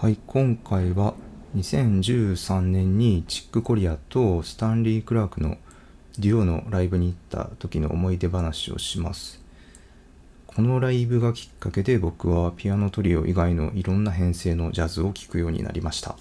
はい今回は2013年にチックコリアとスタンリー・クラークのデュオのライブに行った時の思い出話をします。このライブがきっかけで僕はピアノトリオ以外のいろんな編成のジャズを聴くようになりました。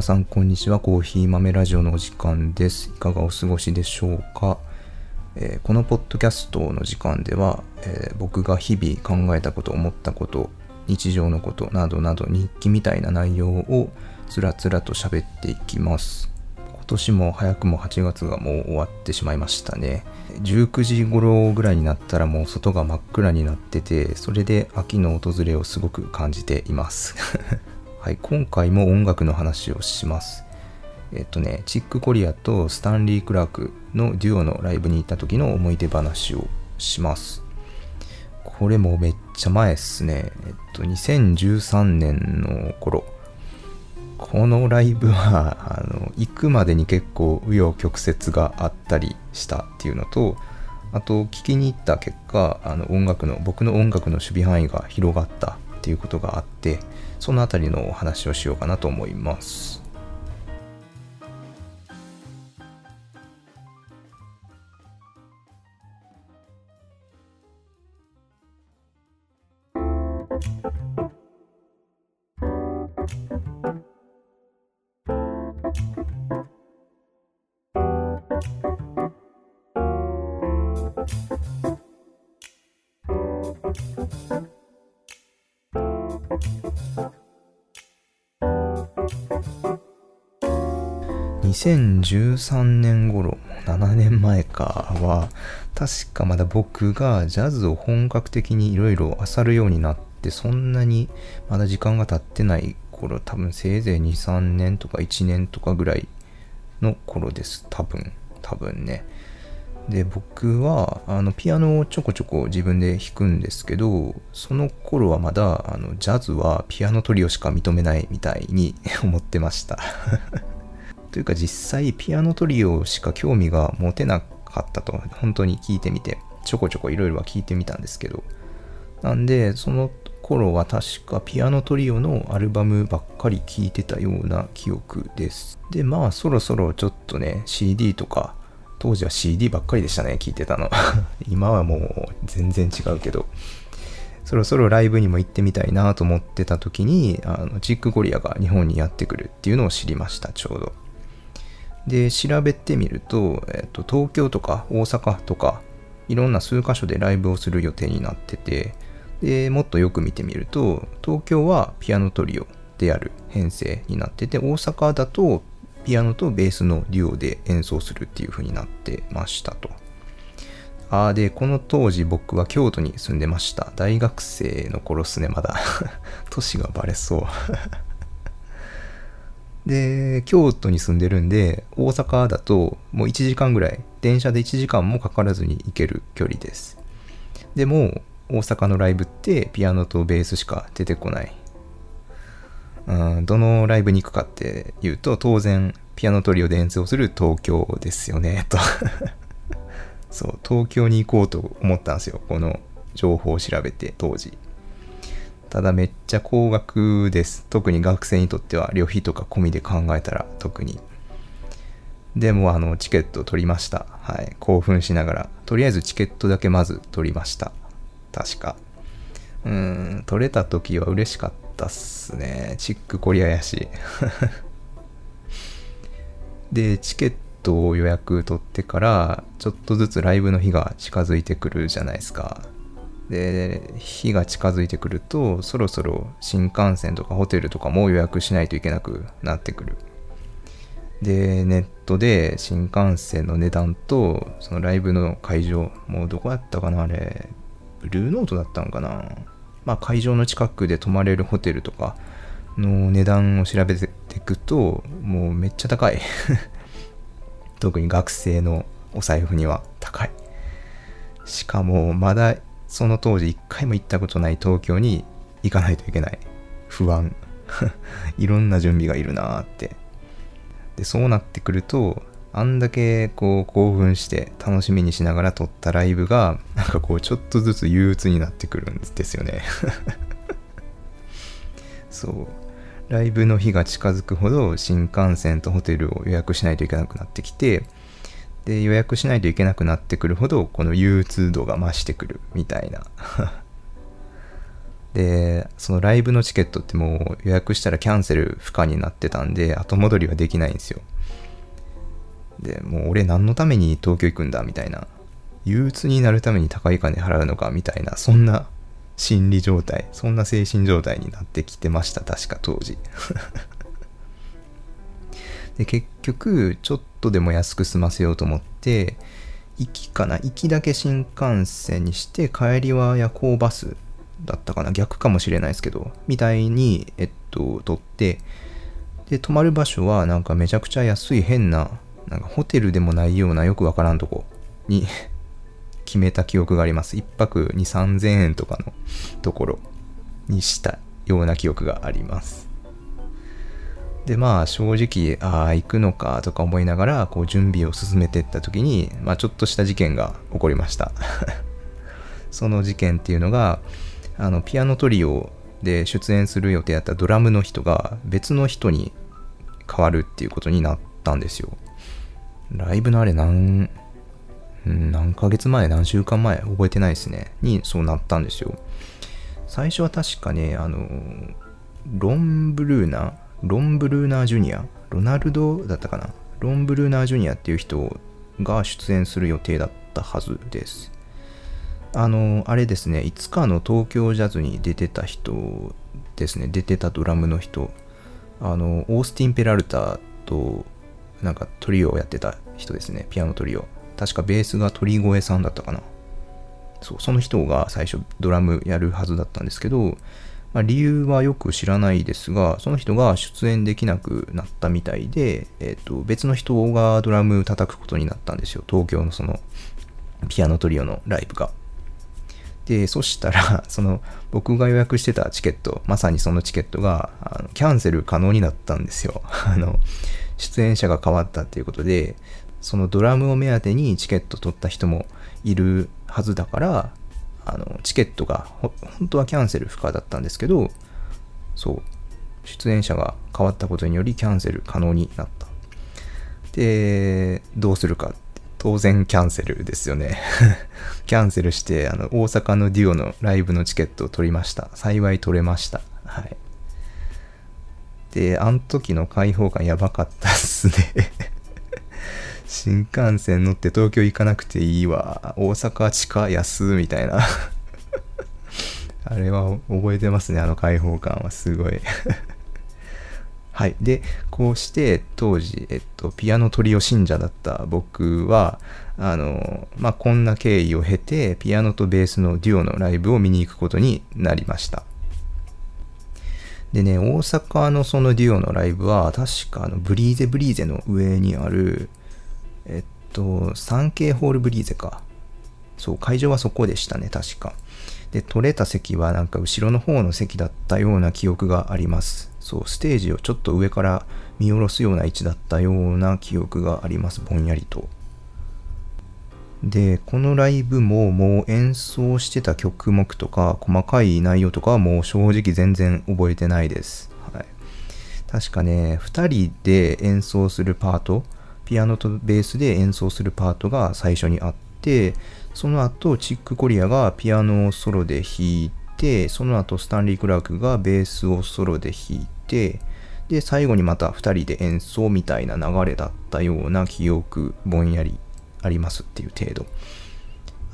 皆さんこんにちは。コーヒー豆ラジオのお時間です。いかがお過ごしでしょうか、えーこのポッドキャストの時間では、えー僕が日々考えたこと思ったこと日常のことなどなど日記みたいな内容をつらつらと喋っていきます。今年も早くも8月がもう終わってしまいましたね。19時頃ぐらいになったらもう外が真っ暗になっててそれで秋の訪れをすごく感じています。はい今回も音楽の話をします。えっとねチック・コリアとスタンリー・クラークのデュオのライブに行った時の思い出話をします。これもめっちゃ前っすね。えっと2013年の頃。このライブは あの行くまでに結構紆余曲折があったりしたっていうのとあと聞きに行った結果あの音楽の僕の音楽の守備範囲が広がったっていうことがあってそのあたりのお話をしようかなと思います。2013年頃7年前かは確かまだ僕がジャズを本格的にいろいろ漁るようになってそんなにまだ時間が経ってない頃多分せいぜい23年とか1年とかぐらいの頃です。多分多分ね。で僕はあのピアノをちょこちょこ自分で弾くんですけどその頃はまだあのジャズはピアノトリオしか認めないみたいに 思ってました。というか実際ピアノトリオしか興味が持てなかったと本当に聞いてみてちょこちょこいろいろは聞いてみたんですけど。なんでその頃は確かピアノトリオのアルバムばっかり聴いてたような記憶です。でまあそろそろちょっとね CD とか当時は CD ばっかりでしたね聞いてたの。今はもう全然違うけど。そろそろライブにも行ってみたいなと思ってた時にあのチックコリアが日本にやってくるっていうのを知りましたちょうど。で調べてみると,、えっと東京とか大阪とかいろんな数カ所でライブをする予定になっててでもっとよく見てみると東京はピアノトリオである編成になってて大阪だとピアノとベースのデュオで演奏するっていう風になってましたと。あーでこの当時僕は京都に住んでました。大学生の頃っすねまだ。年がバレそう。で京都に住んでるんで大阪だともう1時間ぐらい電車で1時間もかからずに行ける距離です。でも大阪のライブってピアノとベースしか出てこない。うんどのライブに行くかっていうと当然ピアノトリオで演奏する東京ですよねと。そう東京に行こうと思ったんですよこの情報を調べて当時。ただめっちゃ高額です。特に学生にとっては旅費とか込みで考えたら特に。でもあのチケット取りました。はい。興奮しながら。とりあえずチケットだけまず取りました。確か。うん取れた時は嬉しかったっすね。チックコリアやし。でチケットを予約取ってからちょっとずつライブの日が近づいてくるじゃないですか。で日が近づいてくるとそろそろ新幹線とかホテルとかも予約しないといけなくなってくる。でネットで新幹線の値段とそのライブの会場もうどこやったかなあれブルーノートだったのかな。まあ会場の近くで泊まれるホテルとかの値段を調べていくともうめっちゃ高い。特に学生のお財布には高い。しかもまだその当時一回も行ったことない東京に行かないといけない。不安。いろんな準備がいるなーって。でそうなってくるとあんだけこう興奮して楽しみにしながら撮ったライブがなんかこうちょっとずつ憂鬱になってくるんですよね。そう。ライブの日が近づくほど新幹線とホテルを予約しないといけなくなってきてで予約しないといけなくなってくるほどこの憂鬱度が増してくるみたいな。でそのライブのチケットってもう予約したらキャンセル不可になってたんで後戻りはできないんですよ。でもう俺何のために東京行くんだみたいな。憂鬱になるために高い金払うのかみたいなそんな心理状態そんな精神状態になってきてました確か当時。で結局ちょっとでも安く済ませようと思って行きかな行きだけ新幹線にして帰りは夜行バスだったかな逆かもしれないですけどみたいにえっと取ってで泊まる場所はなんかめちゃくちゃ安い変ななんかホテルでもないようなよくわからんとこに 決めた記憶があります。1泊2 3000円とかのところにしたような記憶があります。でまあ正直ああ行くのかとか思いながらこう準備を進めていった時に、まあ、ちょっとした事件が起こりました。その事件っていうのがあのピアノトリオで出演する予定だったドラムの人が別の人に変わるっていうことになったんですよ。ライブのあれ何何ヶ月前何週間前覚えてないですね。にそうなったんですよ。最初は確かねあのロンブルーナロンブルーナージュニアロナルドだったかな？ロンブルーナージュニアっていう人が出演する予定だったはずです。あのあれですねいつかの東京ジャズに出てた人ですね。出てたドラムの人。あのオースティン・ペラルタとなんかトリオをやってた人ですね。ピアノトリオ。確かベースが鳥越さんだったかな。そうその人が最初ドラムやるはずだったんですけどまあ、理由はよく知らないですが、その人が出演できなくなったみたいで、えっ、ー、と、別の人がドラム叩くことになったんですよ。東京のその、ピアノトリオのライブが。で、そしたら、その、僕が予約してたチケット、まさにそのチケットが、あのキャンセル可能になったんですよ。あの、出演者が変わったっていうことで、そのドラムを目当てにチケット取った人もいるはずだから、あのチケットが本当はキャンセル不可だったんですけどそう出演者が変わったことによりキャンセル可能になった。でどうするか。当然キャンセルですよね。キャンセルしてあの大阪のデュオのライブのチケットを取りました。幸い取れました。はい。であの時の開放感やばかったっすね。新幹線乗って東京行かなくていいわ。大阪地下安みたいな あれは覚えてますね、あの開放感はすごい はい。で、こうして当時、えっと、ピアノトリオ信者だった僕は、あの、まあ、こんな経緯を経て、ピアノとベースのデュオのライブを見に行くことになりました。でね、大阪のそのデュオのライブは、確かあの、ブリーゼブリーゼの上にある、と、サ系ホールブリーゼか。そう、会場はそこでしたね、確か。で、取れた席はなんか後ろの方の席だったような記憶があります。そう、ステージをちょっと上から見下ろすような位置だったような記憶があります、ぼんやりと。で、このライブももう演奏してた曲目とか細かい内容とかはもう正直全然覚えてないです。はい、確かね、2人で演奏するパート、ピアノとベースで演奏するパートが最初にあってその後チック・コリアがピアノをソロで弾いてその後スタンリー・クラークがベースをソロで弾いてで最後にまた2人で演奏みたいな流れだったような記憶ぼんやりありますっていう程度。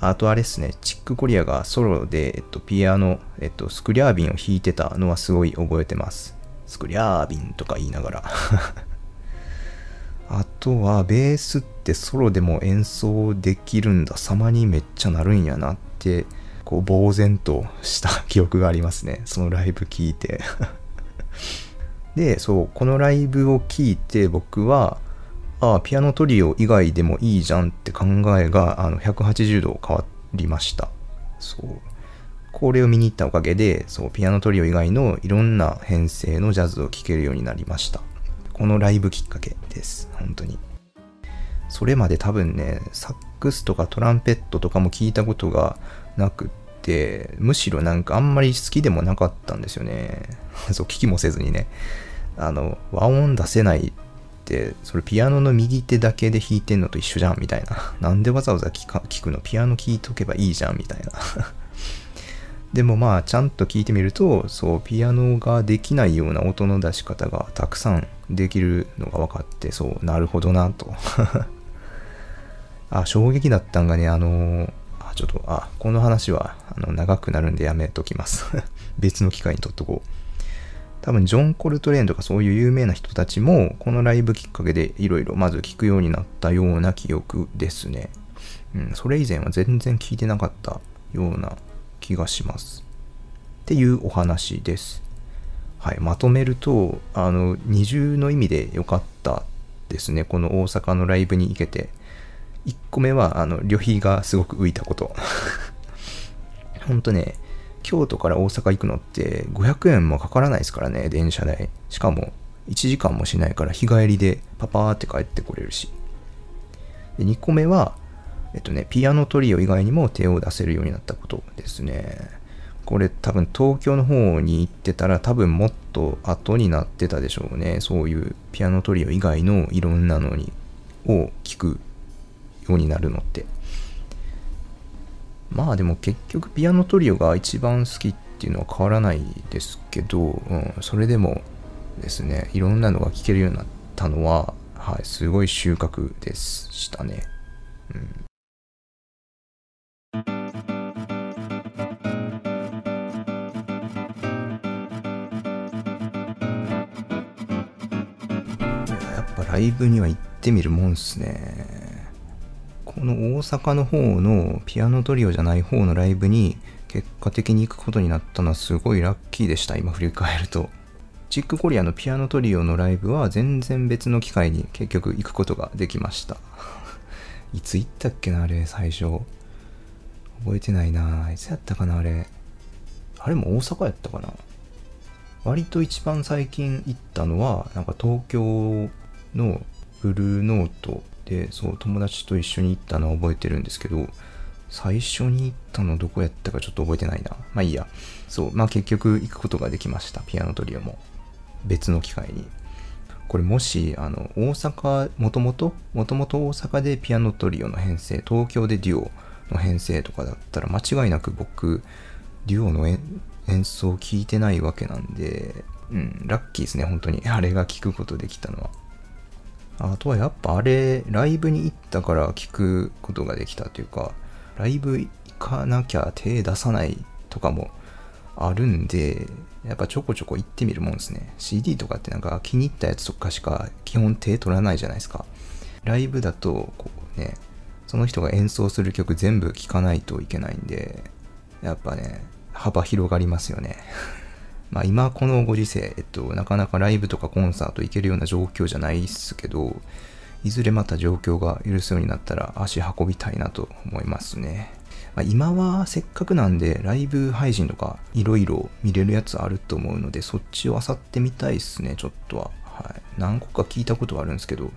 あとあれですねチック・コリアがソロで、えっと、ピアノ、えっと、スクリャービンを弾いてたのはすごい覚えてます。スクリャービンとか言いながら。あとはベースってソロでも演奏できるんだ様にめっちゃなるんやなってこう呆然とした 記憶がありますねそのライブ聞いて で、そう、このライブを聞いて僕は、ああ、ピアノトリオ以外でもいいじゃんって考えがあの180度変わりました。そう。これを見に行ったおかげで、そう、ピアノトリオ以外のいろんな編成のジャズを聴けるようになりました。このライブきっかけです。本当に。それまで多分ね、サックスとかトランペットとかも聞いたことがなくって、むしろなんかあんまり好きでもなかったんですよね。そう、聞きもせずにね。あの、和音出せないって、それピアノの右手だけで弾いてんのと一緒じゃんみたいな。なんでわざわざ聞くの？ピアノ聴いとけばいいじゃんみたいな。でもまあちゃんと聞いてみるとそうピアノができないような音の出し方がたくさんできるのが分かってそうなるほどなと あ衝撃だったんがねあのあちょっとあこの話はあの長くなるんでやめときます 別の機会にとっとこう多分ジョン・コルトレーンとかそういう有名な人たちもこのライブきっかけでいろいろまず聞くようになったような記憶ですね。うん、それ以前は全然聞いてなかったような気がします。っていうお話です。はい、まとめると、あの、二重の意味で良かったですね。この大阪のライブに行けて。1個目は、あの、旅費がすごく浮いたこと。ほんとね、京都から大阪行くのって500円もかからないですからね、電車代。しかも、1時間もしないから日帰りでパパーって帰ってこれるし。で2個目は、えっとね、ピアノトリオ以外にも手を出せるようになったことですね。これ多分東京の方に行ってたら多分もっと後になってたでしょうね。そういうピアノトリオ以外のいろんなのにを聞くようになるのって。まあでも結局ピアノトリオが一番好きっていうのは変わらないですけど、うん、それでもですね、いろんなのが聴けるようになったのは、はい、すごい収穫でしたね。うんライブには行ってみるもんっすね。この大阪の方のピアノトリオじゃない方のライブに結果的に行くことになったのはすごいラッキーでした、今振り返ると。チックコリアのピアノトリオのライブは全然別の機会に結局行くことができました。いつ行ったっけな、あれ、最初。覚えてないな。いつやったかな、あれ。あれも大阪やったかな。割と一番最近行ったのは、なんか東京のブルーノートで、そう、友達と一緒に行ったのは覚えてるんですけど、最初に行ったのどこやったかちょっと覚えてないな。まあいいや。そう、まあ結局行くことができました。ピアノトリオも。別の機会に。これもし、あの、大阪、もともと、もともと大阪でピアノトリオの編成、東京でデュオの編成とかだったら間違いなく僕、デュオの演奏を聴いてないわけなんで、うん、ラッキーですね、本当に。あれが聴くことできたのは。あとはやっぱあれ、ライブに行ったから聞くことができたというか、ライブ行かなきゃ手出さないとかもあるんで、やっぱちょこちょこ行ってみるもんですね。CD とかってなんか気に入ったやつとかしか基本手取らないじゃないですか。ライブだと、こうね、その人が演奏する曲全部聴かないといけないんで、やっぱね、幅広がりますよね。まあ今このご時世、えっと、なかなかライブとかコンサート行けるような状況じゃないっすけど、いずれまた状況が許すようになったら足運びたいなと思いますね。まあ、今はせっかくなんでライブ配信とかいろいろ見れるやつあると思うのでそっちを漁ってみたいっすね、ちょっとは。はい。何個か聞いたことはあるんですけど、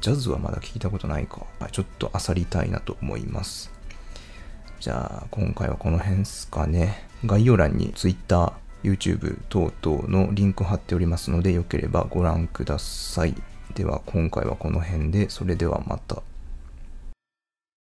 ジャズはまだ聞いたことないか。はい、ちょっと漁りたいなと思います。じゃあ今回はこの辺っすかね。概要欄に Twitter、YouTube 等々のリンクを貼っておりますので、よければご覧ください。では今回はこの辺で、それではまた。